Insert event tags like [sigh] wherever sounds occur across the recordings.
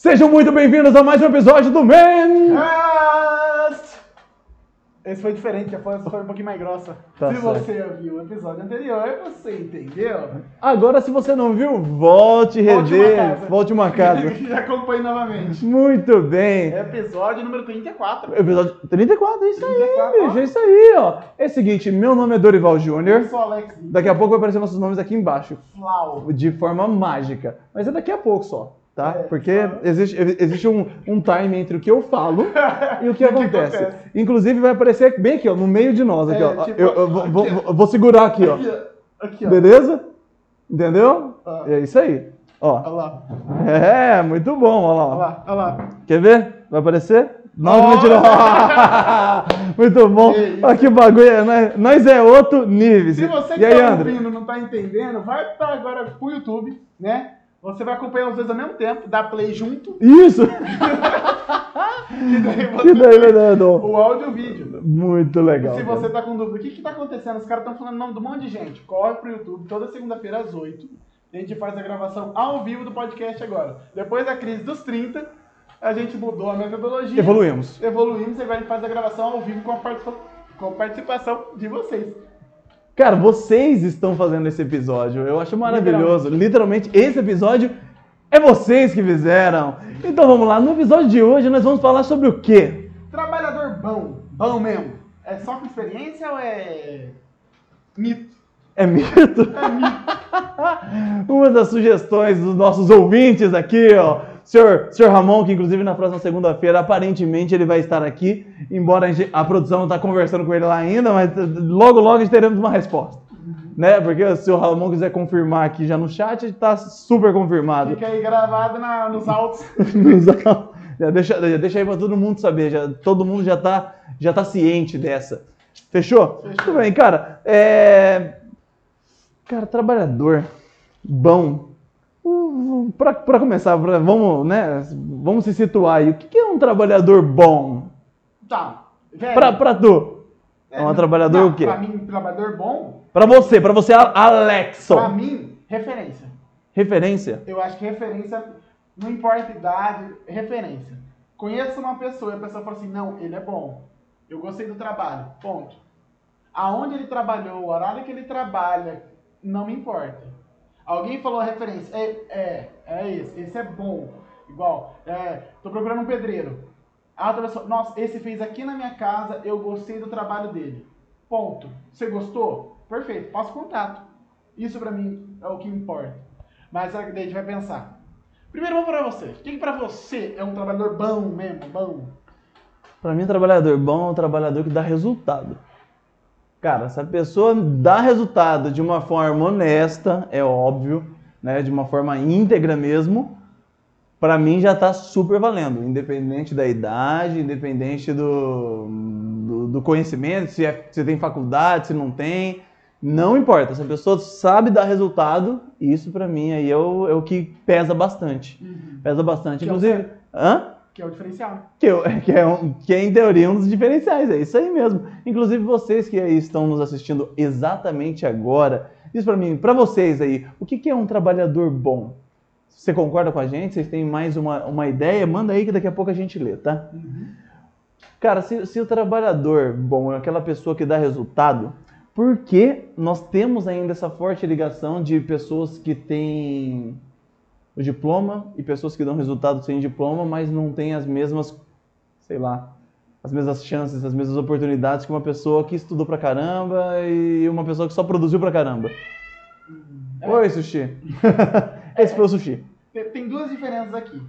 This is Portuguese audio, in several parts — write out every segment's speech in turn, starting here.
Sejam muito bem-vindos a mais um episódio do Man! Cast! Esse foi diferente, a voz foi um pouquinho mais grossa. Tá Se certo. você viu o episódio anterior, você entendeu? Agora, se você não viu, volte, Volte rever, volte uma casa. [laughs] Já acompanhe novamente. Muito bem. Episódio número 34. Episódio 34, é isso aí, 34, bicho, é isso aí, ó. É o seguinte, meu nome é Dorival Eu Júnior. sou Alex Daqui a pouco vai aparecer nossos nomes aqui embaixo, Flau. de forma mágica. Mas é daqui a pouco só, tá? É, Porque só- existe, existe um, um time entre o que eu falo [laughs] e o que E o que acontece. acontece. Inclusive vai aparecer bem aqui, ó, no meio de nós, aqui, É, ó. tipo, eu, eu vou, vou- vou- segurar aqui, ó. Aqui, ó. Aqui, ó. Beleza? Entendeu? Ah. É isso aí. Ó. Olha lá. É, muito bom, ó lá. Olha lá. Olha lá. Quer ver? Vai aparecer? Não, Ó. mentira. [laughs] muito bom. Que. Olha que bagulho. é, Nós, é outro nível. Se você que e aí, tá ouvindo não tá entendendo, vai pra agora pro YouTube, né? Você vai acompanhar os dois ao mesmo tempo, dá play junto, Isso! [laughs] e daí [laughs] você que daí, Leandro? o áudio e o vídeo. Muito legal. Se cara. você tá com dúvida, o que que tá acontecendo? Os caras estão falando o nome de um monte de gente. Corre pro YouTube toda segunda-feira às 8. A gente faz a gravação ao vivo do podcast agora. Depois da crise dos 30, a gente mudou a metodologia. Evoluímos. Evoluímos e agora a gente faz a gravação ao vivo com a participa- com a participação de vocês. Cara, vocês estão fazendo esse episódio. Eu acho maravilhoso. Literalmente, esse episódio é vocês que fizeram. Então vamos lá. No episódio de hoje, nós vamos falar sobre o quê? Trabalhador bom, bom mesmo. É só com experiência ou é mito? É mito? É mito. [laughs] Uma das sugestões dos nossos ouvintes aqui, ó. Senhor, senhor Ramon, que inclusive na próxima segunda-feira, aparentemente ele vai estar aqui, embora a, gente- a produção não está conversando com ele lá ainda, mas eh, logo, logo teremos uma resposta. Né? Porque se o Ramon quiser confirmar aqui já no chat, está super confirmado. Fica aí gravado na- nos autos. [laughs] Nos au- já deixa, já deixa aí para todo mundo saber, já, todo mundo já tá, já tá ciente dessa. Fechou? Fechou. Tudo bem, cara. É... Cara, trabalhador bom. Pra, pra começar, pra- vamos, né? Vamos se situar aí. O que, é um trabalhador bom? Tá. Velho, Pra, pra tu? É um trabalhador não, o quê? Pra mim, trabalhador bom, Pra você, pra você, A- Alexson. pra mim, referência. Referência? Eu acho que referência, não importa a idade, referência. Conheço uma pessoa e a pessoa fala assim, não, ele é bom. Eu gostei do trabalho. Ponto. Aonde ele trabalhou, o horário que ele trabalha, não me importa. Alguém falou a referência, é, é, é esse, esse é bom. Igual, é, tô procurando um pedreiro. A outra pessoa, nossa, esse fez aqui na minha casa, eu gostei do trabalho dele. Ponto. Você gostou? Perfeito, passo contato. Isso pra mim é o que importa. Mas aí daí a gente vai pensar. Primeiro vamos pra você. O que, pra você é um trabalhador bom mesmo? Bom? Pra mim, trabalhador bom é um trabalhador que dá resultado. Cara, se a pessoa dá resultado de uma forma honesta, é óbvio, né, de uma forma íntegra mesmo, pra mim já tá super valendo, independente da idade, independente do, do, do conhecimento, se, é- se tem faculdade, se não tem, não importa. Se a pessoa sabe dar resultado, isso pra mim aí é o, é o que pesa bastante. Pesa bastante. Que é o Inclusive, hã? Que é o diferencial. Que, eu- [laughs] que é, um- que é, em teoria, um dos diferenciais, é isso aí mesmo. Inclusive, vocês que aí estão nos assistindo exatamente agora, diz pra mim, pra vocês aí, o que, que é um trabalhador bom? Você concorda com a gente? Vocês têm mais uma, uma ideia? Manda aí que daqui a pouco a gente lê, tá? Cara, se, se o trabalhador bom é aquela pessoa que dá resultado, por que nós temos ainda essa forte ligação de pessoas que têm o diploma e pessoas que dão resultado sem diploma, mas não têm as mesmas, sei lá, as mesmas chances, as mesmas oportunidades que uma pessoa que estudou pra caramba e uma pessoa que só produziu pra caramba? É. Oi, Sushi. [laughs] Esse foi o Sushi. Tem, tem duas diferenças aqui,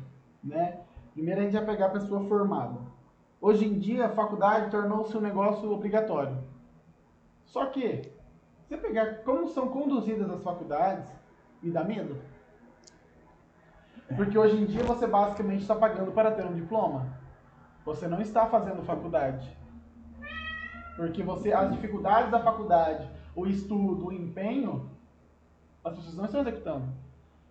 né? Primeiro a gente vai pegar a pessoa formada. Hoje em dia a faculdade tornou-se um negócio obrigatório. Só que, se você pegar como são conduzidas as faculdades, me dá medo. Porque hoje em dia você basicamente está pagando para ter um diploma. Você não está fazendo faculdade. Porque você, as dificuldades da faculdade, o estudo, o empenho, as pessoas não estão executando.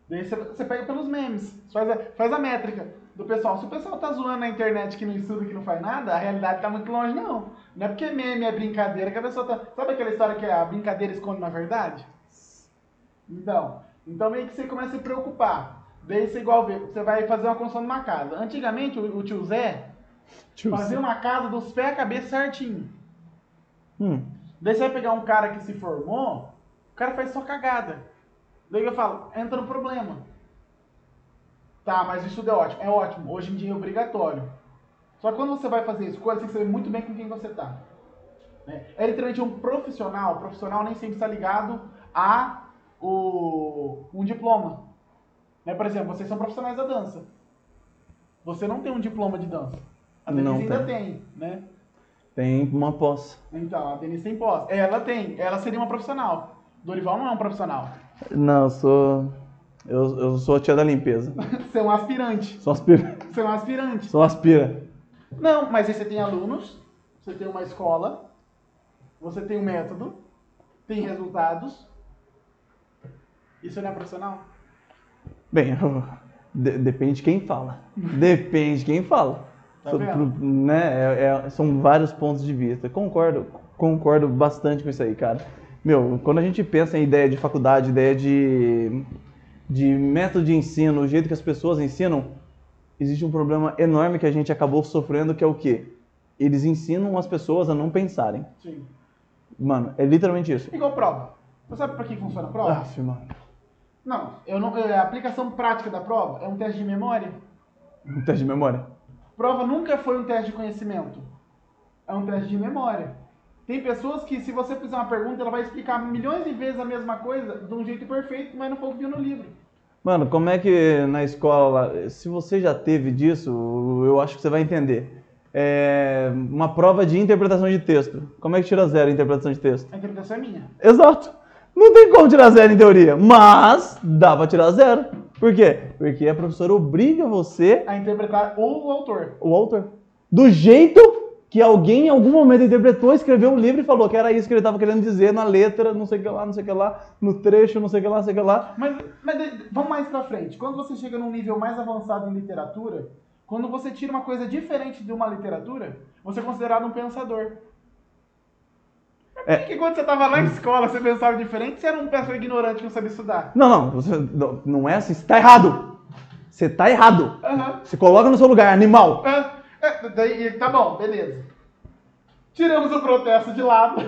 Daí você, você pega pelos memes, faz a, faz a métrica do pessoal. Se o pessoal tá zoando na internet que não estuda, que não faz nada, a realidade tá muito longe, não. Não é porque meme é brincadeira que a pessoa tá. Sabe aquela história que a brincadeira esconde uma verdade? Então, então meio que você começa a se preocupar. Daí você igual vê, você vai fazer uma construção numa casa. Antigamente, o, o tio Zé Tio fazia uma casa dos pés à cabeça certinho. Hum. Daí você vai pegar um cara que se formou, o cara faz só cagada. Daí eu falo, entra no problema. Tá, mas o estudo é ótimo. É ótimo, hoje em dia é obrigatório. Só que quando você vai fazer isso, você tem que saber muito bem com quem você tá. Né? É literalmente um profissional. O profissional nem sempre está ligado a o, um diploma. Né? Por exemplo, vocês são profissionais da dança. Você não tem um diploma de dança. A Denise ainda tem. tem, né? Tem uma pós. Então, a Denise tem pós. Ela tem. Ela seria uma profissional. Dorival não é um profissional. Não, eu sou. Eu, eu sou a tia da limpeza. [laughs] Você é um aspirante. Sou aspira. Você é um aspirante. Sou aspira. Não, mas aí você tem alunos, você tem uma escola, você tem um método, tem resultados. Isso não é profissional? Bem, de- depende de quem fala. [laughs] Depende de quem fala. Tá So- pro- né, é- é- são vários pontos de vista. Concordo, concordo bastante com isso aí, cara. Meu, quando a gente pensa em ideia de faculdade, ideia de, de método de ensino, o jeito que as pessoas ensinam, existe um problema enorme que a gente acabou sofrendo, que é o quê? Eles ensinam as pessoas a não pensarem. Sim. Mano, é literalmente isso. Igual prova. Você sabe pra que funciona a prova? Aff, mano. Não, eu não, é, a aplicação prática da prova é um teste de memória. Um teste de memória. Prova nunca foi um teste de conhecimento. É um teste de memória. Tem pessoas que, se você fizer uma pergunta, ela vai explicar milhões de vezes a mesma coisa de um jeito perfeito, mas não foi o que viu no livro. Mano, como é que na escola, se você já teve disso, eu acho que você vai entender. É uma prova de interpretação de texto. Como é que tira zero em interpretação de texto? A interpretação é minha. Exato. Não tem como tirar zero em teoria, mas dá pra tirar zero. Por quê? Porque a professora obriga você, A interpretar o autor. o autor, do jeito que alguém em algum momento interpretou, escreveu um livro e falou que era isso que ele estava querendo dizer na letra, não sei o que lá, não sei o que lá, no trecho, não sei o que lá, não sei o que lá. Mas, mas de- vamos mais pra frente. Quando você chega num nível mais avançado em literatura, quando você tira uma coisa diferente de uma literatura, você é considerado um pensador. É. Por que quando você tava na escola você pensava diferente, você era um pessoa ignorante que não sabia estudar? Não, não, você, não, não é assim, você tá errado. Você tá errado. Aham. Se coloca no seu lugar, animal. É, é, daí, tá bom, beleza. Tiramos o protesto de lado,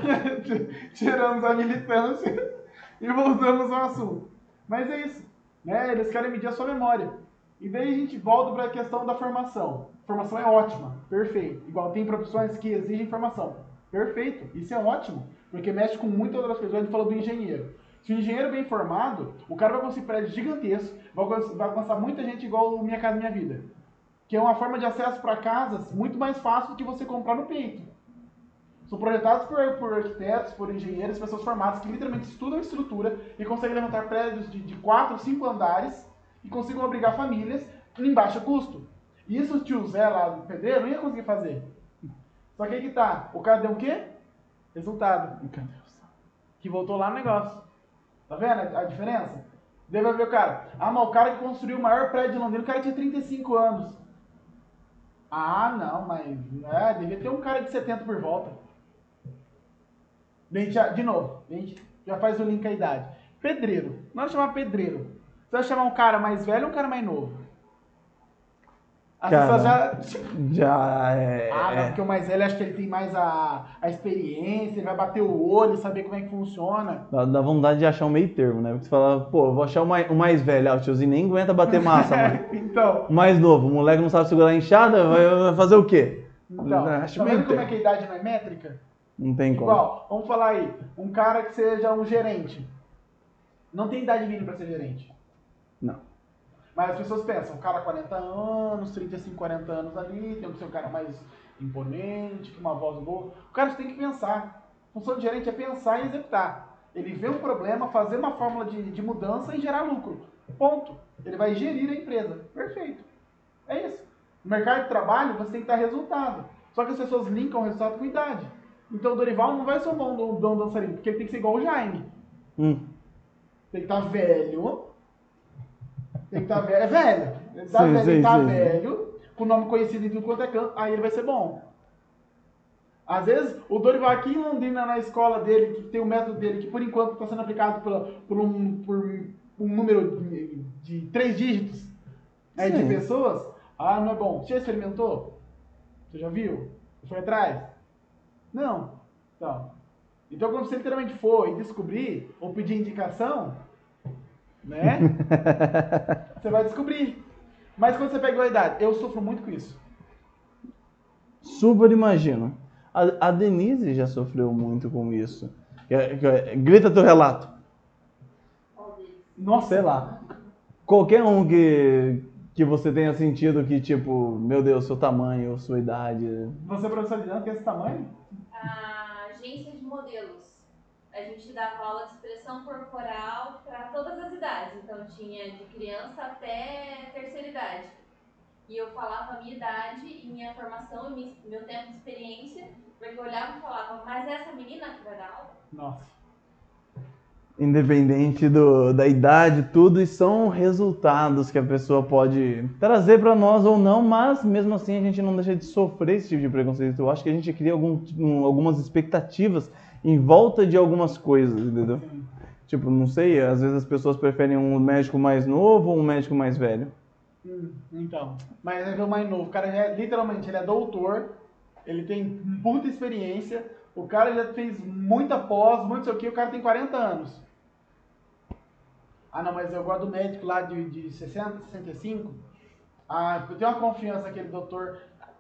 [laughs] tiramos a militância e voltamos ao assunto. Mas é isso, né? Eles querem medir a sua memória. E daí a gente volta para a questão da formação. Formação é ótima, perfeito. Igual tem profissões que exigem formação. Perfeito, isso é ótimo, porque mexe com muitas outras coisas. A gente falou do engenheiro. Se o engenheiro é bem formado, o cara vai conseguir prédios gigantescos, vai alcançar- muita gente igual o Minha Casa Minha Vida que é uma forma de acesso para casas muito mais fácil do que você comprar no peito. São projetados por, por arquitetos, por engenheiros, pessoas formadas que literalmente estudam estrutura e conseguem levantar prédios de, de 4, 5 andares e conseguem abrigar famílias em baixo custo. Isso o tio Zé lá do pedreiro não ia conseguir fazer. Só que aí que tá, o cara deu o quê? Resultado. Que voltou lá no negócio. Tá vendo a, diferença? Daí vai ver o cara. Ah, mas o cara que construiu o maior prédio de Londrina, o cara tinha 35 anos. Ah, não, mas é, devia ter um cara de 70 por volta. Gente de novo, a gente já faz o link à idade. Pedreiro. Nós chamar pedreiro. Você vai chamar um cara mais velho ou um cara mais novo? As Cara, pessoas já. Já é. Ah, não, é. porque o mais velho acho que ele tem mais a, a experiência, ele vai bater o olho, saber como é que funciona. Dá, dá vontade de achar um meio termo, né? Porque você fala, pô, vou achar o mais, o mais velho. Ah, o tiozinho nem aguenta bater massa, mano. [laughs] então, O mais novo, o moleque não sabe segurar a enxada, vai fazer o quê? então Acho tá vendo como é que a idade não é métrica? Não tem como. Igual, vamos falar aí, um cara que seja um gerente. Não tem idade mínima para ser gerente. Não. Mas as pessoas pensam, um cara 40 anos, 35, 40 anos ali, tem que ser um cara mais imponente, com uma voz boa. O cara tem que pensar. A função de gerente é pensar e executar. Ele vê um problema, fazer uma fórmula de, de mudança e gerar lucro. Ponto. Ele vai gerir a empresa. Perfeito. É isso. No mercado de trabalho, você tem que dar resultado. Só que as pessoas linkam o resultado com idade. Então o Dorival não vai ser um bom, bom, bom dançarino, porque ele tem que ser igual o Jaime. Hum. Tem que estar velho. Tem que estar velho. É velho. Ele tá Sim, velho, sim, ele tá sim. velho, com nome conhecido em tudo quanto é canto, aí ele vai ser bom. Às vezes, o Dorival aqui em Londrina, na escola dele, que tem o método dele, que por enquanto está sendo aplicado pela- por, um, por um número de, de três dígitos, Aí Sim. de pessoas, ah, não é bom. Você já experimentou? Você já viu? Foi atrás? Não. Então, então quando você literalmente for e descobrir, ou pedir indicação, né? [laughs] você vai descobrir. Mas quando você pega a idade, eu sofro muito com isso. Super imagino. A, a Denise já sofreu muito com isso. Que- que- Grita teu relato. Nossa, Sei lá. Qualquer um que, que você tenha sentido que, tipo, meu Deus, seu tamanho, sua idade. Você é professor de dança que é esse tamanho? A agência de modelos. A gente dava aula de expressão corporal para todas as idades. Então tinha de criança até terceira idade. E eu falava a minha idade e minha formação e meu tempo de experiência, porque eu olhava e falava, mas é essa menina que vai dar aula? Nossa. Independente do, da idade, tudo, e são resultados que a pessoa pode trazer pra nós ou não, mas mesmo assim a gente não deixa de sofrer esse tipo de preconceito. Eu acho que a gente cria algum, um, algumas expectativas em volta de algumas coisas, entendeu? Tipo, não sei, às vezes as pessoas preferem um médico mais novo ou um médico mais velho. Hum, então. Mas é o mais novo. O cara é, literalmente, ele é doutor, ele tem muita experiência, o cara já fez muita pós, muito sei o que, o cara tem 40 anos. Ah não, mas eu gosto do médico lá de, de 60, 65. Ah, eu tenho uma confiança naquele doutor,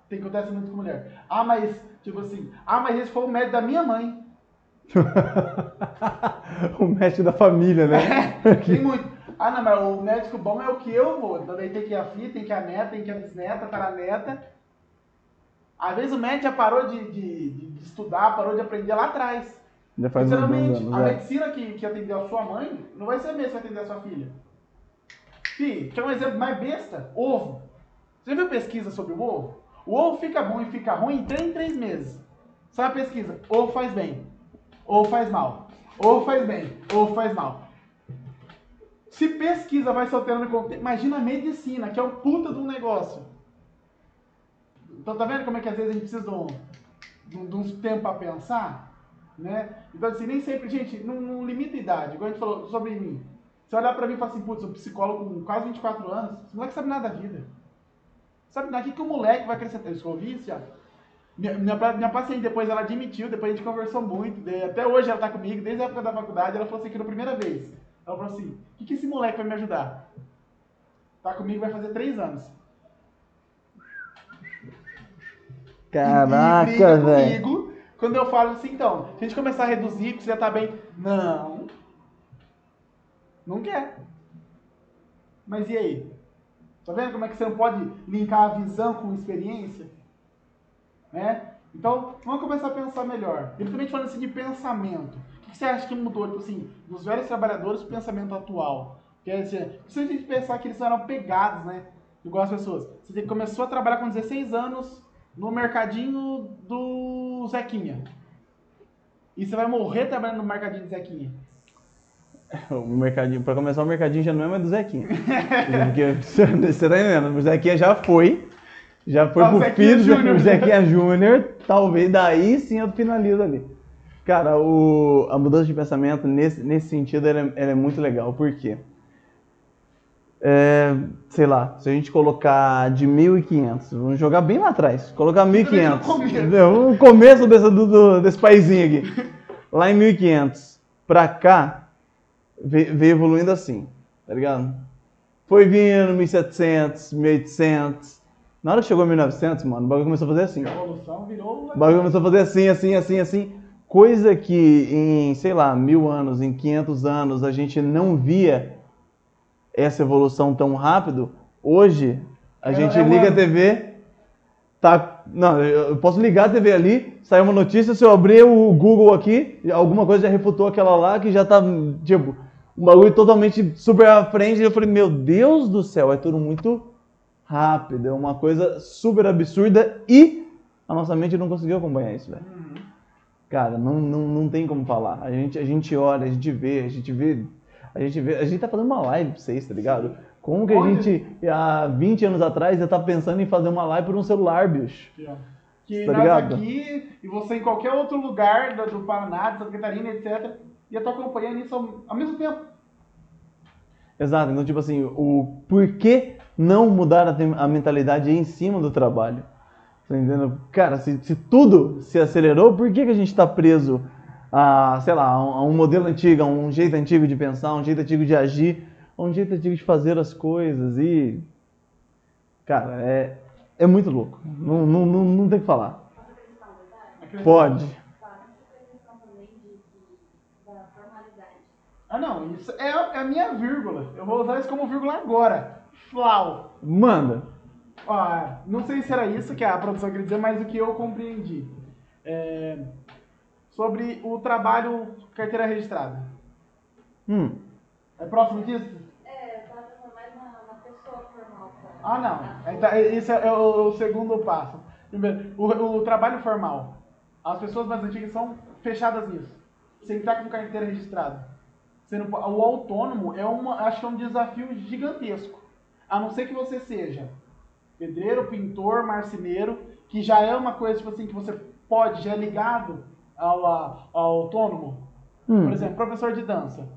tem que acontece muito com mulher. Ah, mas, tipo assim, ah, mas esse foi o médico da minha mãe. [laughs] o médico da família, né? [laughs] Tem muito. Ah, não, mas o médico bom é o que eu vou. Daí tem que ir a filha, tem que ir a neta, tem que ir a bisneta, taraneta. Às vezes o médico já parou de, de, de- estudar, parou de aprender lá atrás. Já faz Sinceramente, anos, a é. medicina que, que atendeu a sua mãe não vai ser a mesma que vai atender a sua filha. Fih, quer um exemplo mais besta? Ovo. Você viu pesquisa sobre o ovo? O ovo fica bom e fica ruim em 3 em 3 meses. Sabe a pesquisa? Ovo faz bem. Ovo faz mal. Ovo faz bem. Ovo faz mal. Se pesquisa vai se alterando com o tempo, imagina a medicina, que é um puta de um negócio. Então tá vendo como é que às vezes a gente precisa de, um, de, um- uns tempos pra pensar? Né? Então assim, nem sempre, gente, não, não limita a idade. Igual a gente falou sobre mim. Você olhar pra mim e falar assim, putz, sou psicólogo com quase 24 anos, esse moleque sabe nada da vida. Sabe nada, o que, que o moleque vai acrescentar? Eu ouvi, isso. Minha, minha, minha paciente, depois ela admitiu, depois a gente conversou muito, até hoje ela tá comigo, desde a época da faculdade, ela falou assim que na primeira vez. Ela falou assim, o que, que esse moleque vai me ajudar? Tá comigo vai fazer três anos. Caraca, velho. quando eu falo assim, então, se a gente começar a reduzir, porque você já tá bem. Não. Não quer. Mas e aí? Tá vendo como é que você não pode linkar a visão com experiência? Né? Então, vamos começar a pensar melhor. Principalmente falando assim de pensamento. O que você acha que mudou, tipo assim, dos velhos trabalhadores pro pensamento atual? Quer dizer, se a gente pensar que eles eram pegados, né? Igual as pessoas. Você começou a trabalhar com 16 anos no mercadinho do Zequinha. E você vai morrer trabalhando no mercadinho do Zequinha. [laughs] O mercadinho, pra começar, o mercadinho já não é mais do Zequinha. [laughs] Porque você tá entendendo? O Zequinha já foi. Já foi pro filho do Zequinha Júnior. Talvez daí sim eu finalizo ali. Cara, o, a mudança de pensamento nesse, nesse sentido ela é, ela é muito legal. Por quê? É, sei lá, se a gente colocar de 1.500, vamos jogar bem lá atrás, colocar 1.500, no começo. entendeu? o começo desse, do, desse paizinho aqui, lá em 1.500 pra cá, ve- veio evoluindo assim, tá ligado? Foi vindo 1.700, 1.800, na hora que chegou 1.900, mano, o bagulho começou a fazer assim, A evolução virou. o bagulho começou a fazer assim, assim, assim, assim. Coisa que em, sei lá, mil anos, em 500 anos, a gente não via essa evolução tão rápido. Hoje, a É- gente é liga a ano. TV, tá... Não, eu posso ligar a TV ali, sai uma notícia, se eu abrir o Google aqui, alguma coisa já refutou aquela lá, que já tá, tipo, um bagulho totalmente super à frente. E eu falei, meu Deus do céu, é tudo muito rápido, é uma coisa super absurda e a nossa mente não conseguiu acompanhar isso, velho. Uhum. Cara, não, não, não tem como falar. A gente, a gente olha, a gente vê, a gente vê. A gente vê. A gente tá fazendo uma live pra vocês, tá ligado? Como que a gente, há 20 anos atrás, já tá pensando em fazer uma live por um celular, bicho? Que Tá nós ligado? aqui e você em qualquer outro lugar do, do Paraná, de Santa Catarina, etc., ia estar acompanhando isso ao, ao mesmo tempo. Exato, então, tipo assim, o porquê não mudar a, a mentalidade em cima do trabalho? Tá entendendo? Cara, se, se tudo se acelerou, por que, que a gente está preso a, sei lá, a um, a um modelo antigo, a um jeito antigo de pensar, a um jeito antigo de agir, a um jeito antigo de fazer as coisas e... Cara, é, é muito louco. Não, não, não, não tem o que falar. Pode. Ah, não, isso é, a- é a minha vírgula. Eu vou usar isso como vírgula agora. Flau. Manda. Ó, não sei se era isso que a produção queria dizer, mas o que eu compreendi. É, sobre o trabalho carteira registrada. Hum. É próximo disso? É, eu tava pensando mais na, na pessoa formal. cara. Ah, não. Então, esse é o, o segundo passo. Primeiro, o, o trabalho formal. As pessoas mais antigas são fechadas nisso. Sem estar com carteira registrada. Você não o autônomo é uma, acho que é um desafio gigantesco. A não ser que você seja pedreiro, pintor, marceneiro, que já é uma coisa tipo assim que você pode, já é ligado ao, ao autônomo. Hum. Por exemplo, professor de dança.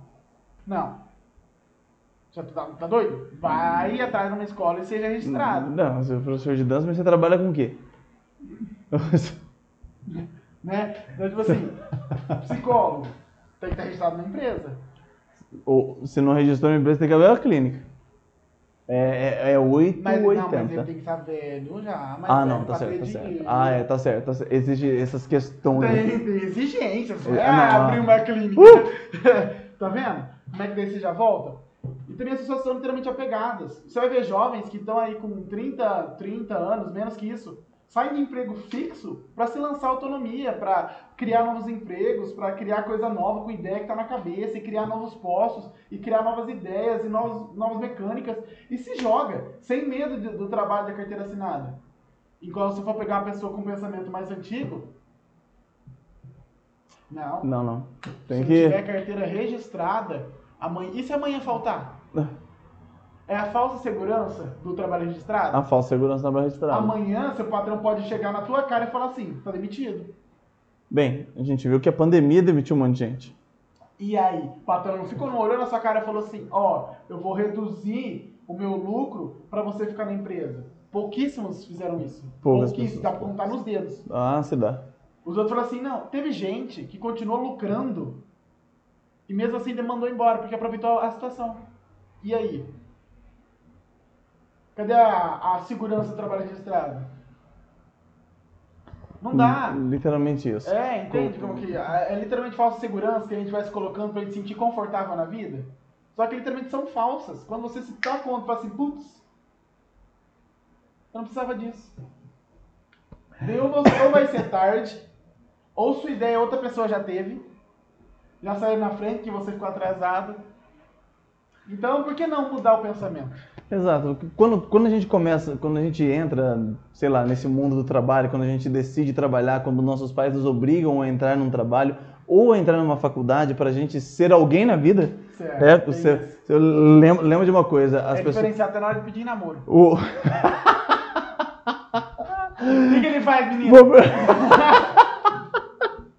Não. Já tá, tá doido? Vai atrás de uma escola e seja registrado. Não, você é professor de dança, mas você trabalha com o quê? [laughs] Né? Então, tipo assim, psicólogo tem que estar registrado na empresa. Ou, se não registrou na empresa, tem que abrir a clínica. É, é, é 8 Mas, ou não, mas ele 80. tem que estar velho já. Mas Ah, velho não, tá certo, tá certo. dinheiro. Ah, é, tá certo, tá certo. Exige essas questões. Tem, tem exigências. É É, ah, abrir ah. uma clínica. Uh! [laughs] tá vendo? Como é que daí você já volta? E também as pessoas são literalmente apegadas. Você vai ver jovens que estão aí com 30, 30 anos, menos que isso, saem de emprego fixo para se lançar autonomia, para criar novos empregos, para criar coisa nova com ideia que tá na cabeça, e criar novos postos, e criar novas ideias e novos, novas mecânicas. E se joga, sem medo de- do trabalho da carteira assinada. Enquanto se for pegar uma pessoa com um pensamento mais antigo, não. Não, não. Tem se que. tiver carteira registrada, amanhã. E se amanhã faltar? É a falsa segurança do trabalho registrado? A falsa segurança na barra registrada. Amanhã seu patrão pode chegar na tua cara e falar assim, tá demitido. Bem, a gente viu que a pandemia demitiu um monte de gente. E aí, o patrão não ficou, olhou na sua cara e falou assim, ó, eu vou reduzir o meu lucro pra você ficar na empresa. Pouquíssimos fizeram isso. Poucas Pouquíssimos, pessoas. dá pra contar nos dedos. Ah, se dá. Os outros falaram assim, não, teve gente que continuou lucrando e mesmo assim demandou embora, porque aproveitou a situação. E aí? Cadê a, a segurança do trabalho registrado? Não dá. Literalmente isso. É, entende como que é, é literalmente falsa segurança que a gente vai se colocando pra gente se sentir confortável na vida? Só que literalmente são falsas. Quando você se dá conta, fala assim, putz, eu não precisava disso. Daí ou, você, ou vai ser tarde, ou sua ideia outra pessoa já teve, já saiu na frente que você ficou atrasado. Então, por que não mudar o pensamento? Exato. Quando, quando a gente começa, quando a gente entra, sei lá, nesse mundo do trabalho, quando a gente decide trabalhar, quando nossos pais nos obrigam a entrar num trabalho ou a entrar numa faculdade para a gente ser alguém na vida, Certo, é, tem você, isso. eu lembro, lembro de uma coisa, as é pessoas... até na hora de pedir namoro. O... [laughs] O que, que ele faz, menino? Vou- [laughs]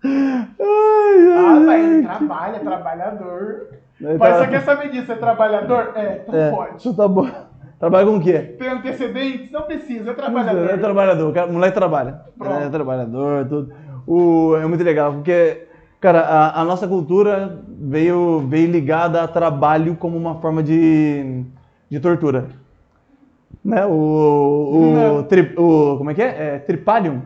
Ai, Ah, ai, pai, ele ai, trabalha, é trabalhador. Mas tá- você quer saber disso? É trabalhador? É, então É, pode. isso tá bom. [laughs] Trabalha com o quê? Tem antecedentes? Não precisa, é É trabalhador. trabalhador, cara, moleque trabalha. Pronto. É trabalhador, tudo. O, é muito legal, porque, cara, a, a nossa cultura veio, veio ligada a trabalho como uma forma de, de tortura. Né? O, o, tri- o- como é que é? é? Tripalium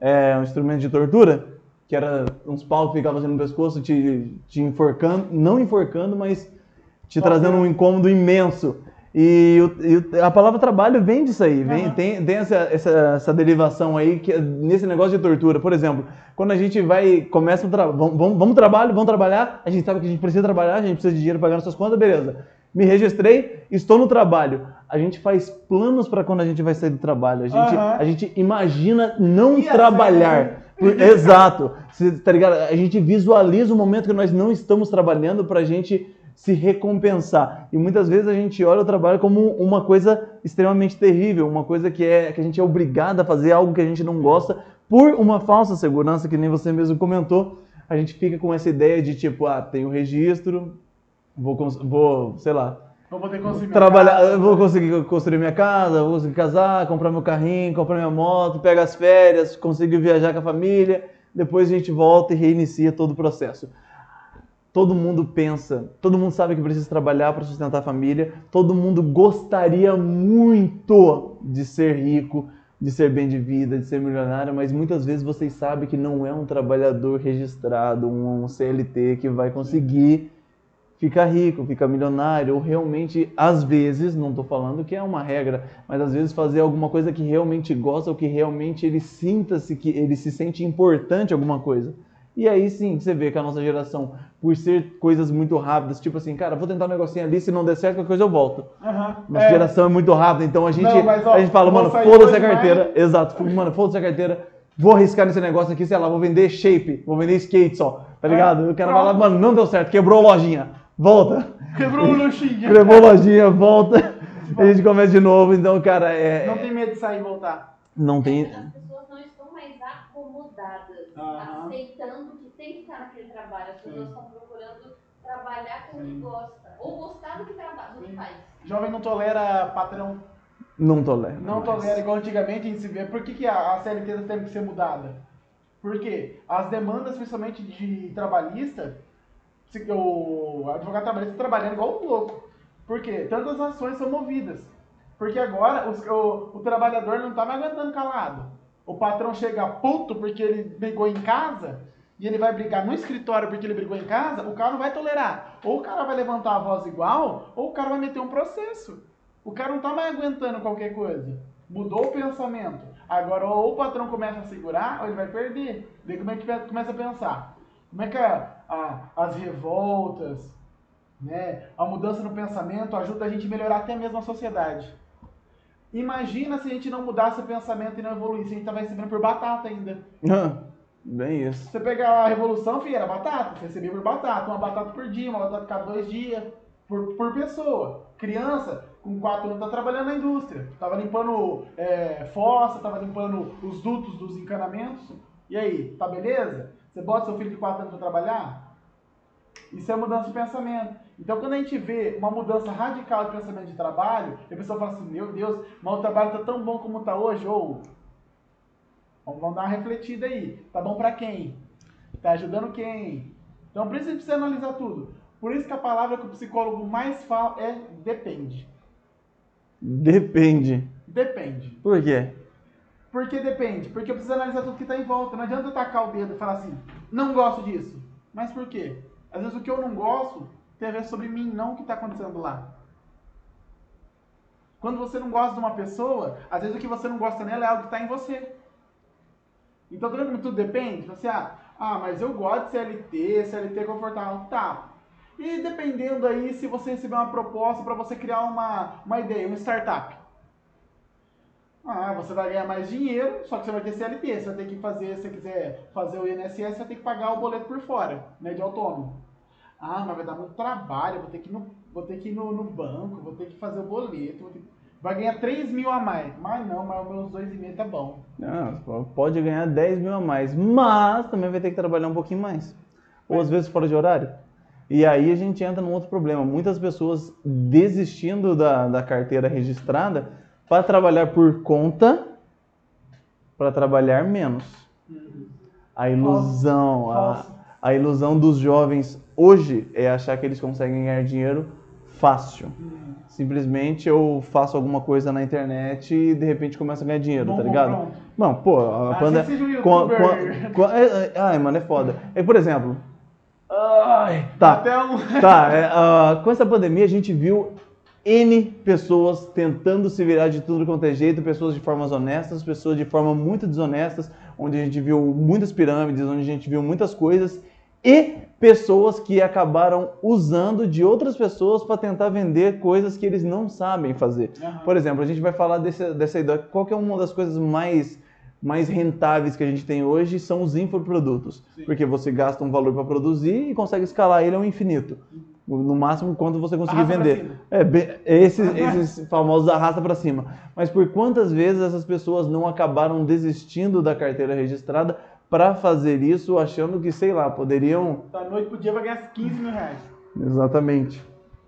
é um instrumento de tortura, que era uns paus que ficavam assim no pescoço, te, te enforcando, não enforcando, mas te trazendo um incômodo imenso. E, o- e o- a palavra trabalho vem disso aí, vem, Aham. tem, tem essa, essa, essa derivação aí que, é nesse negócio de tortura. Por exemplo, quando a gente vai, começa trabalho, vamos, vamos, vamos trabalho, vamos trabalhar, a gente sabe que a gente precisa trabalhar, a gente precisa de dinheiro para pagar nossas contas, beleza. Me registrei, estou no trabalho. A gente faz planos para quando a gente vai sair do trabalho. A gente, Aham. a gente imagina não Ia trabalhar. Exato. Tá ligado? A gente visualiza o momento que nós não estamos trabalhando para a gente se recompensar. E muitas vezes a gente olha o trabalho como uma coisa extremamente terrível, uma coisa que, é, que a gente é obrigado a fazer algo que a gente não gosta por uma falsa segurança, que nem você mesmo comentou. A gente fica com essa ideia de tipo, ah, tem o registro, vou, vou sei lá, Vou poder conseguir minha trabalhar, vou conseguir construir minha casa, vou conseguir casar, comprar meu carrinho, comprar minha moto, pegar as férias, conseguir viajar com a família, depois a gente volta e reinicia todo o processo. Todo mundo pensa, todo mundo sabe que precisa trabalhar para sustentar a família, todo mundo gostaria muito de ser rico, de ser bem de vida, de ser milionário, mas muitas vezes vocês sabem que não é um trabalhador registrado, um CLT que vai conseguir ficar rico, ficar milionário, ou realmente, às vezes, não estou falando que é uma regra, mas às vezes fazer alguma coisa que realmente gosta ou que realmente ele sinta-se que ele se sente importante alguma coisa. E aí sim, você vê que a nossa geração, por ser coisas muito rápidas, tipo assim, cara, vou tentar um negocinho ali, se não der certo, qualquer coisa eu volto. Aham. Nossa É, geração é muito rápida, então a gente, Não, mas, ó, a gente fala, mano, foda-se a carteira. Exato, mano, foda-se a carteira. Vou arriscar nesse negócio aqui, sei lá, vou vender shape, vou vender skate só, tá ligado? o cara vai lá, É, mano, não deu certo, quebrou a lojinha, volta. Quebrou o luxinho. Quebrou a lojinha, volta. A gente começa de novo, então, cara, é. Não tem medo de sair e voltar. Não tem. As pessoas não estão mais acomodadas, Aham. aceitando que tem que estar naquele trabalho. As pessoas Sim. estão procurando trabalhar com o que Sim. gosta. Ou gostar do que, trabalha, do que faz. Jovem não tolera patrão. Não tolera. Não mais. tolera, igual antigamente a gente se vê. Por que, que a, a CLT teve que ser mudada? Porque as demandas, principalmente de trabalhista, o advogado trabalhista tá trabalhando igual um louco. Por quê? Tantas ações são movidas. Porque agora os- o, o trabalhador não tá mais aguentando calado. O patrão chega puto porque ele brigou em casa e ele vai brigar no escritório porque ele brigou em casa, o cara não vai tolerar. Ou o cara vai levantar a voz igual, ou o cara vai meter um processo. O cara não tá mais aguentando qualquer coisa. Mudou o pensamento. Agora, ou o patrão começa a segurar, ou ele vai perder. Daí como é que começa a pensar? Como é que a- a- as revoltas, né, a mudança no pensamento ajuda a gente a melhorar até mesmo a sociedade? Imagina se a gente não mudasse o pensamento e não evoluísse. A gente tava recebendo por batata ainda. Bem isso. Você pegar a revolução, filho, era batata. Você recebia por batata. Uma batata por dia, uma batata cada dois dias. Por, por pessoa. Criança, com quatro anos, tá trabalhando na indústria. Tava limpando é, fossa, tava limpando os dutos dos encanamentos. E aí, tá beleza? Você bota seu filho de quatro anos pra trabalhar? Isso é mudança de pensamento. Então, quando a gente vê uma mudança radical de pensamento de trabalho, a pessoa fala assim, meu Deus, mas o trabalho tá tão bom como tá hoje, ou Vamos, dar uma refletida aí. Tá bom pra quem? Tá ajudando quem? Então por isso a gente precisa analisar tudo. Por isso que a palavra que o psicólogo mais fala é depende. Depende. Depende. Por quê? Por que depende? Porque eu preciso analisar tudo que tá em volta. Não adianta eu tacar o dedo e falar assim, não gosto disso. Mas por quê? Às vezes o que eu não gosto tem a ver sobre mim, não o que tá acontecendo lá. Quando você não gosta de uma pessoa, às vezes o que você não gosta nela é algo que está em você. Então, tá tudo depende? Você, ah, ah, mas eu gosto de CLT, CLT é confortável. Tá. E dependendo aí se você receber uma proposta para você criar uma, uma ideia, uma startup. Ah, você vai ganhar mais dinheiro, só que você vai ter CLT. Você vai ter que fazer, se você quiser fazer o INSS, você vai ter que pagar o boleto por fora, né, de autônomo. Ah, mas vai dar muito trabalho, vou ter que ir no, vou ter que no, no banco, vou ter que fazer o boleto. que- Vai ganhar 3 mil a mais. Mas não, mas meus 2,5 tá bom. Não, pode ganhar 10 mil a mais, mas também vai ter que trabalhar um pouquinho mais. Ou às vezes fora de horário. E aí a gente entra num outro problema. Muitas pessoas desistindo da, da carteira registrada para trabalhar por conta, para trabalhar menos. A ilusão, a, a ilusão dos jovens hoje é achar que eles conseguem ganhar dinheiro fácil. Simplesmente eu faço alguma coisa na internet e de repente começo a ganhar dinheiro, Bom, tá bom, ligado? pronto. Não, pô, a Ah, youtuber. com- com- é- é- ai, mano, é foda. É por exemplo... Ai, tá. Um. Tá, [laughs] é, ah, com essa pandemia a gente viu N pessoas tentando se virar de tudo quanto é jeito, pessoas de formas honestas, pessoas de forma muito desonestas, onde a gente viu muitas pirâmides, onde a gente viu muitas coisas, e pessoas que acabaram usando de outras pessoas para tentar vender coisas que eles não sabem fazer. Aham. Por exemplo, a gente vai falar desse, dessa ideia. Qual que é uma das coisas mais, mais rentáveis que a gente tem hoje? São os infoprodutos. Sim. Porque você gasta um valor para produzir e consegue escalar ele ao infinito. No máximo, quanto você conseguir Arrasta vender. É, bem- esses, esses famosos arrasta para cima. Mas por quantas vezes essas pessoas não acabaram desistindo da carteira registrada para fazer isso, achando que, sei lá, poderiam. Da noite pro dia vai ganhar 15 mil reais. Exatamente.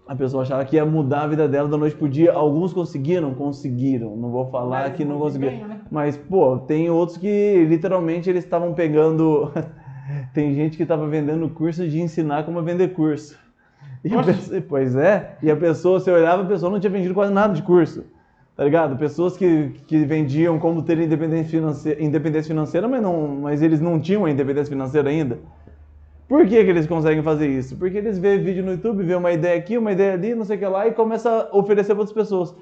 A pessoa achava que ia mudar a vida dela da noite pro dia. Alguns conseguiram, conseguiram. Não vou falar Mas que não conseguiram. bem, né? Mas, pô, tem outros que literalmente eles estavam pegando. [laughs] tem gente que estava vendendo curso de ensinar como vender curso. E pessoa- pois é, e a pessoa, você olhava, a pessoa não tinha vendido quase nada de curso. Tá ligado? Pessoas que, que vendiam como ter independência financeira, independência financeira mas, não, mas eles não tinham a independência financeira ainda. Por que, que eles conseguem fazer isso? Porque eles vêem vídeo no YouTube, vê uma ideia aqui, uma ideia ali, não sei o que lá, e começa a oferecer para outras pessoas.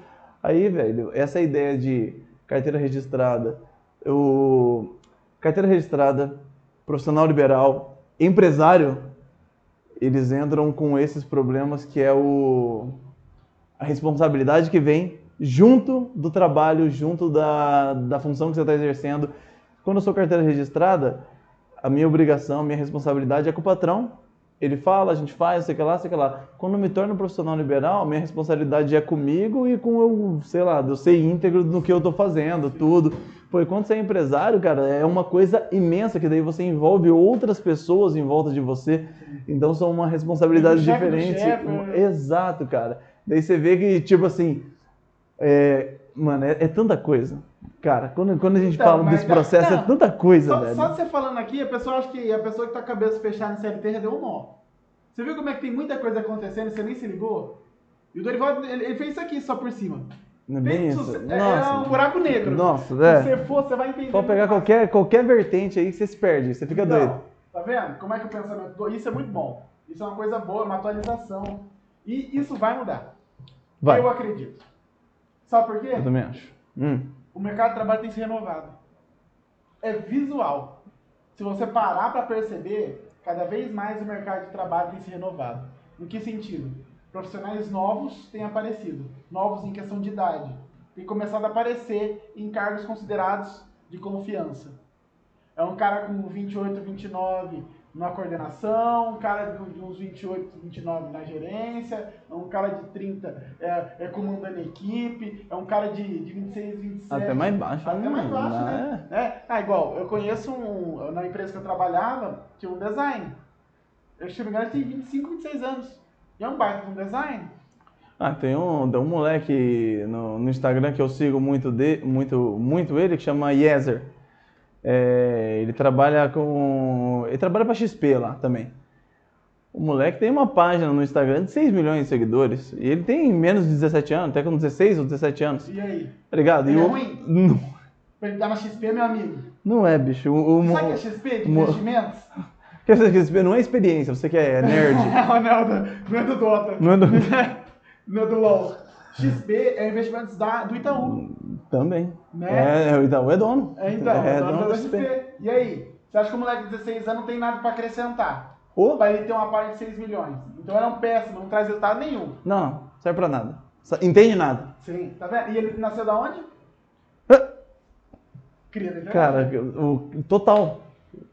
Aí, velho, essa ideia de carteira registrada, o carteira registrada, profissional liberal, empresário, eles entram com esses problemas que é o a responsabilidade que vem junto do trabalho, junto da, da função que você está exercendo. Quando eu sou carteira registrada, a minha obrigação, a minha responsabilidade é com o patrão. Ele fala, a gente faz, sei que lá, sei que lá. Quando eu me torno profissional liberal, minha responsabilidade é comigo e com eu, sei lá, eu ser íntegro no que eu tô fazendo, tudo. Pô, e quando você é empresário, cara, é uma coisa imensa, que daí você envolve outras pessoas em volta de você. Então são uma responsabilidade diferente. chefe, né? Exato, cara. Daí você vê que, tipo assim, é, mano, é, é tanta coisa. Cara, quando, quando a gente Então, fala desse processo, não, é tanta coisa, Só, velho. só de você falando aqui, a pessoa acha que a pessoa que tá com a cabeça fechada em CLT já deu um nó. Você viu como é que tem muita coisa acontecendo e você nem se ligou? E o Dorival, ele, ele fez isso aqui só por cima. Não é bem isso? é, é um buraco negro. Nossa, Se é. você for, você vai entender. Pode pegar qualquer, qualquer vertente aí que você se perde, você fica Então, doido. Tá vendo? Como é que o pensamento. Isso é muito bom. Isso é uma coisa boa, uma atualização. E isso vai mudar. Vai. Eu acredito. Sabe por quê? Eu também acho. Hum. O mercado de trabalho tem se renovado. É visual. Se você parar para perceber, cada vez mais o mercado de trabalho tem se renovado. Em que sentido? Profissionais novos têm aparecido, novos em questão de idade. Tem começado a aparecer em cargos considerados de confiança. É um cara com 28, 29 na coordenação, um cara de uns 28, 29 na gerência, um cara de 30 é, é comandando a equipe, é um cara de, de 26, 27. Até mais baixo. Até mais baixo, né? né? É, ah, igual, eu conheço um. Na empresa que eu trabalhava, tinha um design. Eu, se não me engano, ele tem 25, 26 anos. E é um baita de um design. Ah, tem um, tem um moleque no, no Instagram que eu sigo muito, de, muito, muito ele, que chama Yezer. É, ele trabalha com. Ele trabalha pra XP lá também. O moleque tem uma página no Instagram de 6 milhões de seguidores. E ele tem menos de 17 anos, até com 16 ou 17 anos. E aí? Tá ligado? Ele E é o- ruim? [laughs] Não, Pra ele dar na XP, meu amigo. não é, bicho. O, o, Sabe o que é XP de investimentos? [laughs] Quer dizer XP não é experiência, você que é [laughs] nerd. não, não, não é do Dota. Não é do- Não é do LoL. XP é investimentos da, do Itaú. Também. Né? É, é, o Itaú é dono. É, então, é é dono dono da da XP. XP. E aí? Você acha que o moleque de 16 anos não tem nada pra acrescentar? Ô, Pra ele ter uma parte de 6 milhões. Então ele é um péssimo, não traz resultado nenhum. Não, não, serve pra nada. Entende nada. Sim, tá vendo? E ele nasceu da onde? Cria da internet. Cara, o, total.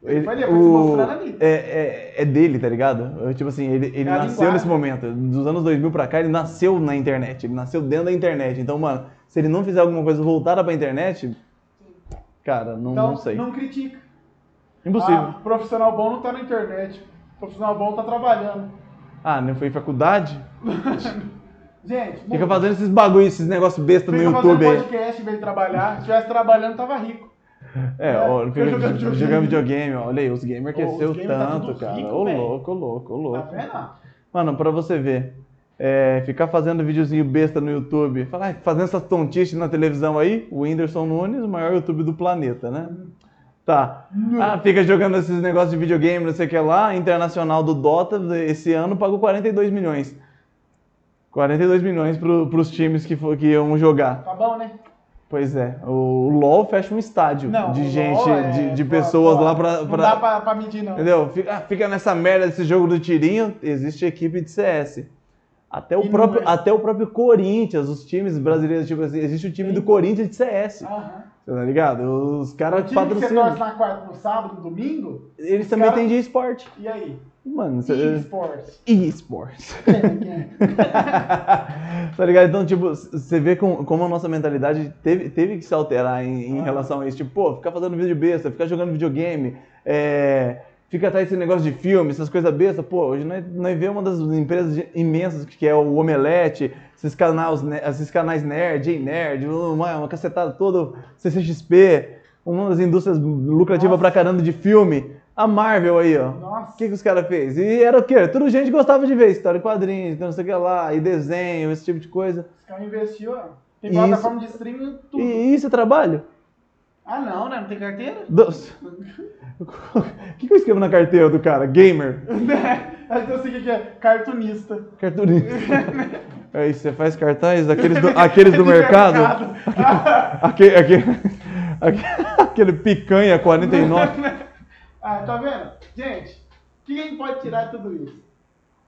Ele, mostrando ali. é, é, é dele, tá ligado? Tipo assim, ele, ele É nasceu linguagem. nesse momento. Dos anos 2000 pra cá, ele nasceu na internet. Ele nasceu dentro da internet. Então, mano, se ele não fizer alguma coisa voltada pra internet, cara, não, então, não sei. não critica. Impossível. Ah, profissional bom não tá na internet. Profissional bom tá trabalhando. Ah, não foi em faculdade? [laughs] Gente, Fica muda. fazendo esses bagulho, esses negócios besta no Fica YouTube fazendo aí. podcast em vez de trabalhar. Se estivesse trabalhando, tava rico. É, É, ó, fica jogando jogando, videogame. Olha aí, os gamers cresceu tá tanto, tudo cara. rico, Ô louco, ô louco, ô louco. Tá vendo? Mano, pra você ver, é, ficar fazendo videozinho besta no YouTube, falar, "Ai, fazendo essas tontices na televisão aí, o Whindersson Nunes, o maior YouTube do planeta, né? Tá. Ah, fica jogando esses negócios de videogame, não sei o que lá, internacional do Dota, esse ano pagou 42 milhões. 42 milhões pro, pros times que, for, que iam jogar. Tá bom, né? Pois é, o LoL fecha um estádio Não, de gente, é- de, de pô, pessoas pô, lá pra... Não pra- dá pra, pra medir, não. Entendeu? Fica, fica nessa merda desse jogo do tirinho, existe equipe de CS. Até o, próprio, é. até o próprio Corinthians, os times brasileiros, tipo assim, existe o time Sim. do Corinthians de CS. Aham. Você tá ligado? Os caras que você torce patrocinam. na quarta, no sábado, no domingo, Eles também cara- têm de esporte. e aí? Mano, cê- E-sports. e-sports. Tá ligado? Então, tipo, você vê com- como a nossa mentalidade teve, teve que se alterar em, em Ah. relação a isso. Tipo, pô, ficar fazendo vídeo besta, ficar jogando videogame, é, fica atrás desse negócio de filme, essas coisas bestas. Pô, hoje nós, nós vemos uma das empresas imensas que é o Omelete, esses canais, ne- esses canais nerd, J Nerd, uma, uma cacetada toda, CCXP, uma das indústrias lucrativas Nossa. pra caramba de filme. A Marvel aí, ó. Nossa. O que, que os caras fez? E era o quê? Tudo gente gostava de ver, história em quadrinhos, não sei o que lá, e desenho, esse tipo de coisa. Os caras investiu, ó. Tem plataforma de streaming, tudo. E isso é trabalho? Ah, não, né? Não tem carteira? Dos- [laughs] O que, que eu escrevo na carteira do cara? Gamer? Aí eu sei o que que é cartunista. Cartunista. [laughs] Aí você faz cartaz, aqueles do, aqueles do [laughs] De mercado. Aquele, aquele, aquele, aquele picanha 49. ah, tá vendo? Gente, o que a gente pode tirar de tudo isso?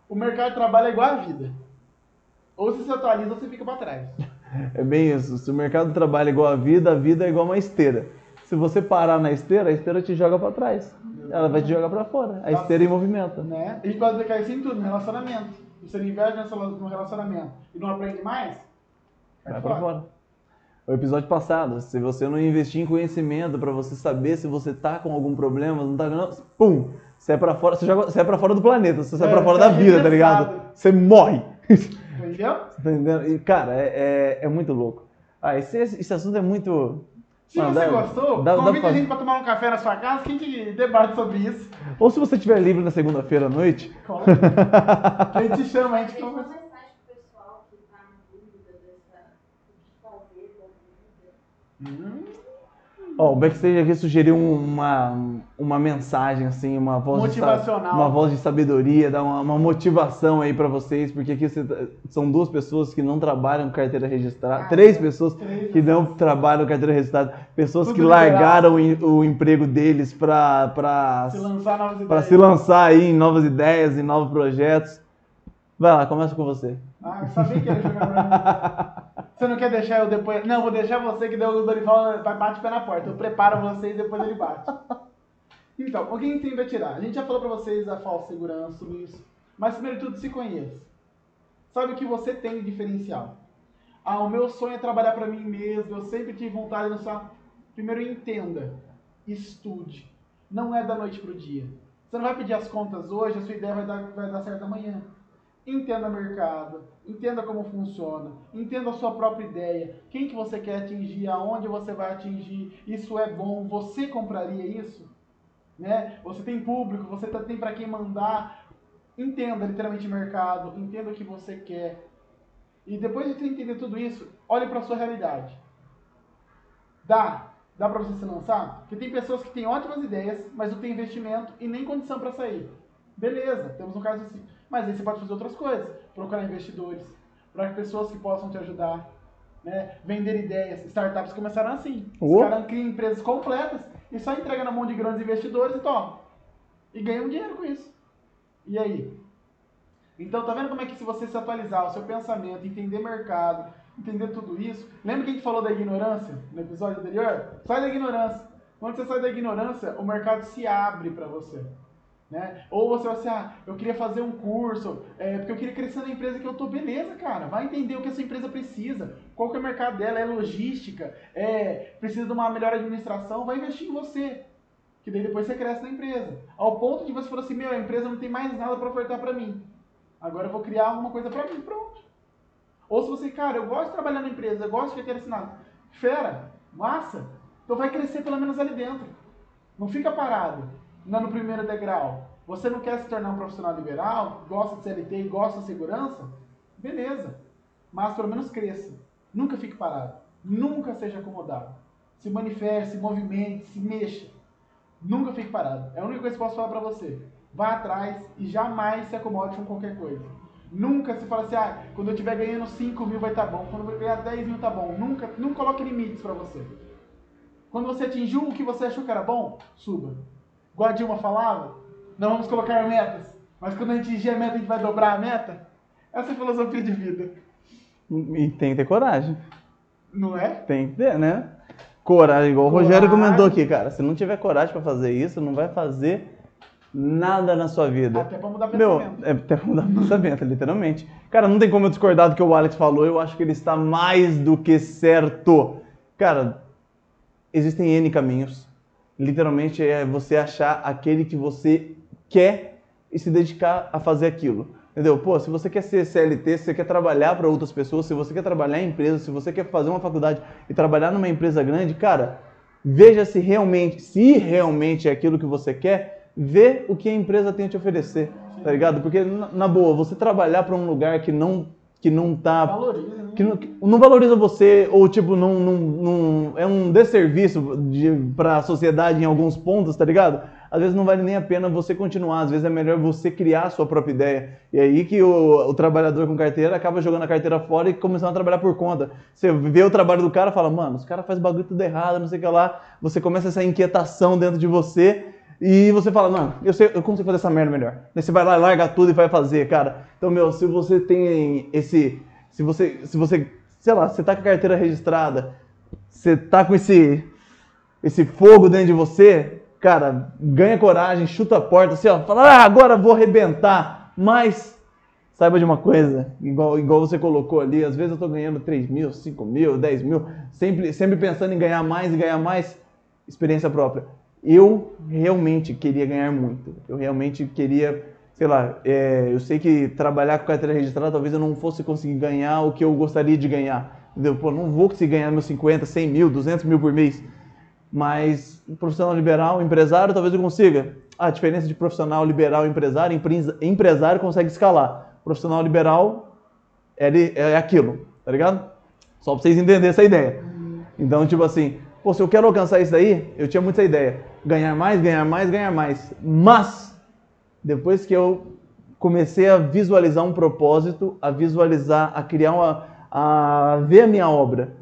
O mercado de trabalho é igual a vida. Ou você se atualiza ou você fica pra trás. É bem isso. Se o mercado trabalha igual a vida, a vida é igual uma esteira. Se você parar na esteira, a esteira te joga pra trás. Ela vai te jogar pra fora. A esteira em movimento. Né? A gente pode aplicar isso em tudo, no relacionamento. Se você não investe no relacionamento e não aprende mais, Vai pra fora. O episódio passado, se você não investir em conhecimento pra você saber se você tá com algum problema, não tá não, pum, você é para fora, você, joga, você é para fora do planeta, você sai É, pra fora você da é vida, tá ligado? Você morre. [laughs] Entendeu? Tá entendendo? E, cara, é, é, é muito louco. Ah, esse, esse assunto é muito. Se Mano, você dá- gostou, dá- dá convide pra- a gente pra tomar um café na sua casa que a gente debate sobre isso. Ou se você estiver livre na segunda-feira à noite, Cola. [laughs] a gente chama, a gente conversa. mensagem pro pessoal que tá que vida. Hum, ó, o backstage aqui sugeriu um, uma, uma mensagem, assim, uma voz de, Motivacional. uma voz de sabedoria, dar uma, uma motivação aí pra vocês, porque aqui você tá- são duas pessoas que não trabalham com carteira registrada, Ah, três pessoas três que não trabalham com carteira registrada, pessoas Tudo que largaram o, o emprego deles pra, Se lançar pra se lançar aí em novas ideias, em novos projetos. Vai lá, começa com você. Ah, eu sabia que ia jogar pra mim. [laughs] Você não quer deixar eu depois. Não, vou deixar você que deu o Dorival vai bate o pé na porta. Eu preparo você e depois ele bate. [laughs] Então, o que a gente tem pra tirar? A gente já falou pra vocês a falsa segurança, tudo isso. Mas primeiro de tudo, se conheça. Sabe o que você tem de diferencial? Ah, o meu sonho é trabalhar pra mim mesmo. Eu sempre tive vontade de lançar. Primeiro entenda. Estude. Não é da noite pro dia. Você não vai pedir as contas hoje, a sua ideia vai dar, vai dar certo amanhã. Entenda o mercado, entenda como funciona, entenda a sua própria ideia, quem que você quer atingir, aonde você vai atingir, isso é bom, você compraria isso? Né? Você tem público, você tá- tem para quem mandar, entenda literalmente o mercado, entenda o que você quer. E depois de você entender tudo isso, olhe para sua realidade. Dá, dá para você se lançar? Porque tem pessoas que têm ótimas ideias, mas não tem investimento e nem condição para sair. Beleza, temos um caso assim. Mas aí você pode fazer outras coisas. Procurar investidores, procurar pessoas que possam te ajudar. Né? Vender ideias. Startups começaram assim. Os caras criam empresas completas e só entrega na mão de grandes investidores e toma. E ganham dinheiro com isso. E aí? Então, tá vendo como é que se você se atualizar o seu pensamento, entender mercado, entender tudo isso. Lembra que a gente falou da ignorância no episódio anterior? Sai da ignorância. Quando você sai da ignorância, o mercado se abre para você. Né? Ou você vai assim, ah, eu queria fazer um curso, é, porque eu queria crescer na empresa que eu tô, beleza, cara, vai entender o que essa empresa precisa, qual que é o mercado dela, é logística, é, precisa de uma melhor administração, vai investir em você, que daí depois você cresce na empresa, ao ponto de você falar assim, meu, a empresa não tem mais nada para ofertar para mim, agora eu vou criar alguma coisa para mim, pronto. Ou se você, cara, eu gosto de trabalhar na empresa, eu gosto de carteira assinada, fera, massa, então vai crescer pelo menos ali dentro, não fica parado, não no primeiro degrau. Você não quer se tornar um profissional liberal, gosta de CLT e gosta de segurança? Beleza. Mas pelo menos cresça. Nunca fique parado. Nunca seja acomodado. Se manifeste, se movimente, se mexa. Nunca fique parado. É a única coisa que eu posso falar pra você. Vá atrás e jamais se acomode com qualquer coisa. Nunca se fala assim, ah, quando eu estiver ganhando 5 mil vai estar bom, quando eu ganhar 10 mil tá bom. Nunca, nunca coloque limites pra você. Quando você atingiu o que você achou que era bom, suba. Igual a Dilma falava, não vamos colocar metas, mas quando a gente atingir a meta, a gente vai dobrar a meta. Essa é a filosofia de vida, E tem que ter coragem. não é? Tem que ter, né? Coragem, igual Coragem. o Rogério comentou aqui, cara. Se não tiver coragem pra fazer isso, não vai fazer nada na sua vida. Até pra mudar Meu, pensamento. é até pra mudar [laughs] pensamento, literalmente. Cara, não tem como eu discordar do que o Alex falou. Eu acho que ele está mais do que certo. Cara, existem N caminhos. literalmente é você achar aquele que você quer e se dedicar a fazer aquilo. Entendeu? Pô, se você quer ser CLT, se você quer trabalhar para outras pessoas, se você quer trabalhar em empresa, se você quer fazer uma faculdade e trabalhar numa empresa grande, cara, veja se realmente, se realmente é aquilo que você quer, vê o que a empresa tem a te oferecer, tá ligado? Porque na, boa, você trabalhar para um lugar que não que não tá Valoriza, né? que não, que não valoriza você ou tipo não, não, não é um desserviço para a sociedade em alguns pontos, tá ligado? Às vezes não vale nem a pena você continuar, às vezes é melhor você criar a sua própria ideia. E aí que o, o trabalhador com carteira acaba jogando a carteira fora e começando a trabalhar por conta. Você vê o trabalho do cara fala, mano, os caras fazem bagulho tudo errado, não sei o que lá. Você começa essa inquietação dentro de você e você fala, não, eu, sei, eu consigo fazer essa merda melhor. Daí você vai lá, larga tudo e vai fazer, cara. Então, meu, se você tem esse. Se você, se você, sei lá, você tá com a carteira registrada, você tá com esse, esse fogo dentro de você, cara, ganha coragem, chuta a porta, assim, ó, fala, ah, agora vou arrebentar. Mas saiba de uma coisa, igual, igual você colocou ali, às vezes eu tô ganhando 3 mil, 5 mil, 10 mil, sempre, sempre pensando em ganhar mais e ganhar mais, experiência própria eu realmente queria ganhar muito. Eu realmente queria, sei lá, é, eu sei que trabalhar com carteira registrada talvez eu não fosse conseguir ganhar o que eu gostaria de ganhar. Entendeu? Pô, não vou conseguir ganhar meus 50, 100 mil, 200 mil por mês. Mas profissional liberal, empresário, talvez eu consiga. A diferença de profissional liberal e empresário, empresário consegue escalar. Profissional liberal é, é aquilo, tá ligado? Só pra vocês entenderem essa ideia. Então, tipo assim, pô, se eu quero alcançar isso daí, eu tinha muita ideia ganhar mais, ganhar mais, ganhar mais. Mas, depois que eu comecei a visualizar um propósito, a visualizar, a criar uma. a ver a minha obra,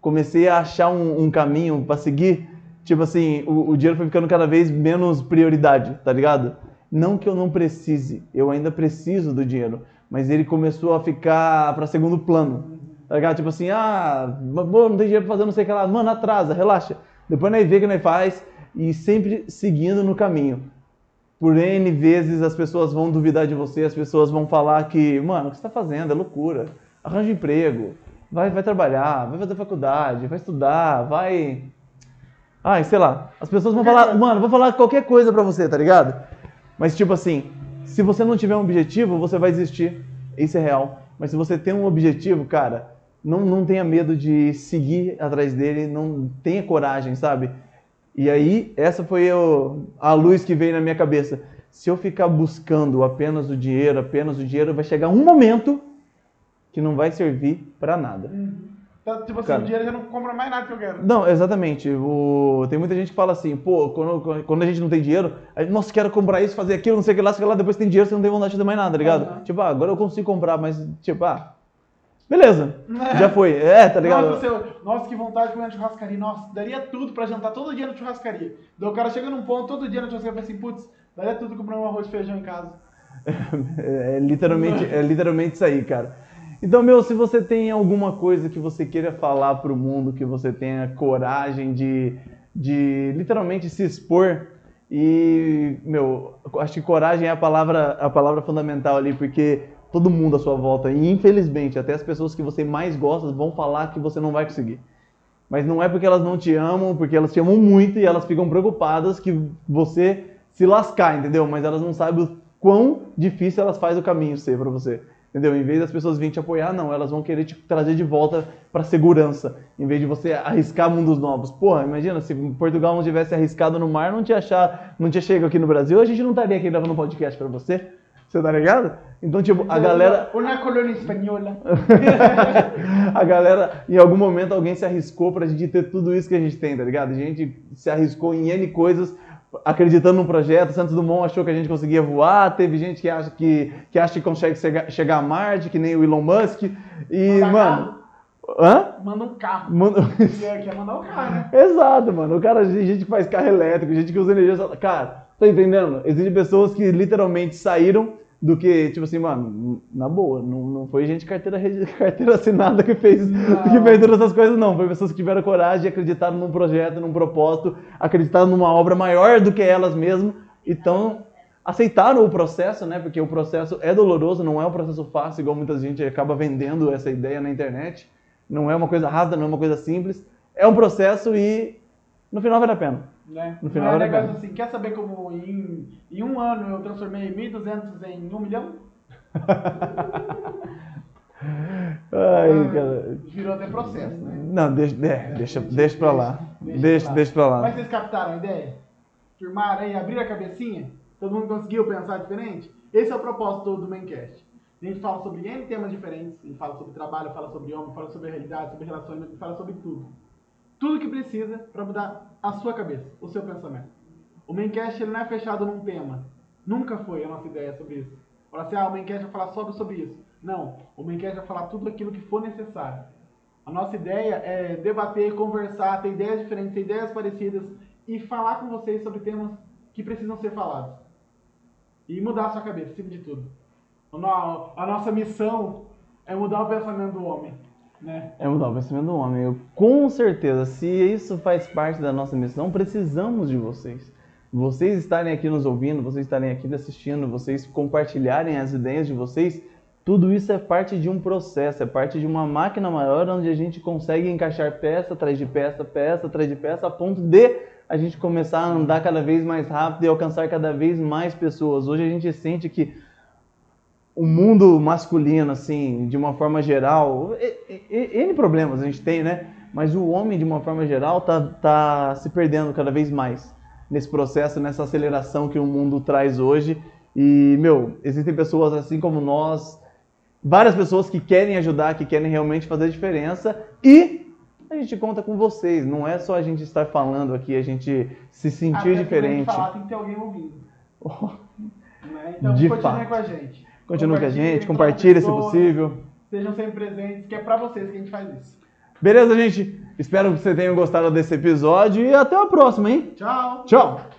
comecei a achar um, um caminho para seguir, tipo assim, o, o dinheiro foi ficando cada vez menos prioridade, tá ligado? Não que eu não precise, eu ainda preciso do dinheiro, mas ele começou a ficar para segundo plano. Tá ligado? Tipo assim, ah, não tem dinheiro pra fazer não sei o que lá. Mano, atrasa, relaxa. Depois nós vê que nós faz e sempre seguindo no caminho. Por N vezes as pessoas vão duvidar de você, as pessoas vão falar que, mano, o que você está fazendo é loucura. Arranja emprego, vai, vai trabalhar, vai fazer faculdade, vai estudar, vai. Ai, sei lá. As pessoas vão falar, [laughs] mano, vou falar qualquer coisa pra você, tá ligado? Mas tipo assim, se você não tiver um objetivo, você vai desistir. Isso é real. Mas se você tem um objetivo, cara, não, não tenha medo de seguir atrás dele, não tenha coragem, sabe? E aí, essa foi o, a luz que veio na minha cabeça. Se eu ficar buscando apenas o dinheiro, apenas o dinheiro, vai chegar um momento que não vai servir para nada. Uhum. Então, tipo assim, Cara, o dinheiro já não compra mais nada que eu quero. Não, exatamente. O... Tem muita gente que fala assim, pô, quando, quando a gente não tem dinheiro, a gente, nossa, quero comprar isso, fazer aquilo, não sei o que lá, sei lá, depois tem dinheiro, você não tem vontade de fazer mais nada, tá ligado? Uhum. Tipo, ah, agora eu consigo comprar, mas, tipo, ah, Beleza, é. [laughs] já foi. É, tá ligado? Nossa, nossa, que vontade de comer na churrascaria. Nossa, daria tudo pra jantar todo dia na churrascaria. Daí o cara chega num ponto todo dia na churrascaria e fala assim, putz, daria tudo comprar um arroz e feijão em casa. [laughs] É, é, literalmente, é literalmente isso aí, cara. Então, meu, se você tem alguma coisa que você queira falar pro mundo, que você tenha coragem de, de literalmente se expor, e, meu, acho que coragem é a palavra, a palavra fundamental ali, porque todo mundo à sua volta. E infelizmente, até as pessoas que você mais gosta vão falar que você não vai conseguir. Mas não é porque elas não te amam, porque elas te amam muito e elas ficam preocupadas que você se lascar, entendeu? Mas elas não sabem o quão difícil elas fazem o caminho ser para você. Entendeu? Em vez das pessoas virem te apoiar, não, elas vão querer te trazer de volta para segurança, em vez de você arriscar mundos novos. Porra, imagina se Portugal não tivesse arriscado no mar, não tinha achar, não tinha chegado aqui no Brasil, a gente não estaria aqui gravando um podcast para você. Você tá ligado? Então, tipo, a galera. Uma colônia espanhola. [laughs] a galera, em algum momento, alguém se arriscou pra gente ter tudo isso que a gente tem, tá ligado? A gente se arriscou em N coisas acreditando no projeto. Santos Dumont achou que a gente conseguia voar. Teve gente que acha que, que, acha que consegue chegar a Marte, que nem o Elon Musk. E, Manda mano. Carro. Hã? Manda um carro. Manda... [laughs] Quer mandar um carro, né? Exato, mano. O cara, gente que faz carro elétrico, gente que usa energia. Cara Tá entendendo? Existem pessoas que literalmente saíram do que, tipo assim, mano, na boa, não, não foi gente carteira, [laughs] carteira assinada que fez, que fez todas essas coisas, não. Foi pessoas que tiveram coragem, acreditaram num projeto, num propósito, acreditaram numa obra maior do que elas mesmas, então aceitaram o processo, né? Porque o processo é doloroso, não é um processo fácil, igual muita gente acaba vendendo essa ideia na internet. Não é uma coisa rápida, não é uma coisa simples. É um processo e no final vale a pena. Né? No final é um negócio assim, quer saber como em, em um ano eu transformei 1.200 em 1 milhão? [laughs] Ai, Ah, cara. Virou até processo, né? Não, deixa, é, deixa, deixa pra lá. Deixa Deixa, deixa pra lá. Mas vocês captaram a ideia? Firmaram aí, abriram a cabecinha? Todo mundo conseguiu pensar diferente? Esse é o propósito do Maincast. A gente fala sobre N temas diferentes. A gente fala sobre trabalho, fala sobre homem, fala sobre realidade, sobre relacionamento, fala sobre tudo. Tudo que precisa para mudar a sua cabeça, o seu pensamento. O Maincast ele não é fechado num tema. Nunca foi a nossa ideia sobre isso. Falar assim, ah, o Maincast vai falar sobre, sobre isso. Não, o Maincast vai falar tudo aquilo que for necessário. A nossa ideia é debater, conversar, ter ideias diferentes, ter ideias parecidas e falar com vocês sobre temas que precisam ser falados. E mudar a sua cabeça, acima de tudo. A nossa missão é mudar o pensamento do homem. Né? É mudar o pensamento do homem. Eu, com certeza, se isso faz parte da nossa missão, precisamos de vocês. Vocês estarem aqui nos ouvindo, vocês estarem aqui assistindo, vocês compartilharem as ideias de vocês, tudo isso é parte de um processo, é parte de uma máquina maior onde a gente consegue encaixar peça atrás de peça, peça atrás de peça, a ponto de a gente começar a andar cada vez mais rápido e alcançar cada vez mais pessoas. Hoje a gente sente que o mundo masculino, assim, de uma forma geral, N problemas a gente tem, né? Mas o homem, de uma forma geral, tá, tá se perdendo cada vez mais nesse processo, nessa aceleração que o mundo traz hoje. E, meu, existem pessoas assim como nós, várias pessoas que querem ajudar, que querem realmente fazer a diferença e a gente conta com vocês. Não é só a gente estar falando aqui, a gente se Até sentir pra diferente. gente falar, tem que ter alguém ouvindo. [laughs] Né? Então, De continue fato. com a gente. Continua com a gente, com compartilha se possível. Sejam sempre presentes, que é pra vocês que a gente faz isso. Beleza, gente? Espero que vocês tenham gostado desse episódio e até a próxima, hein? Tchau! Tchau!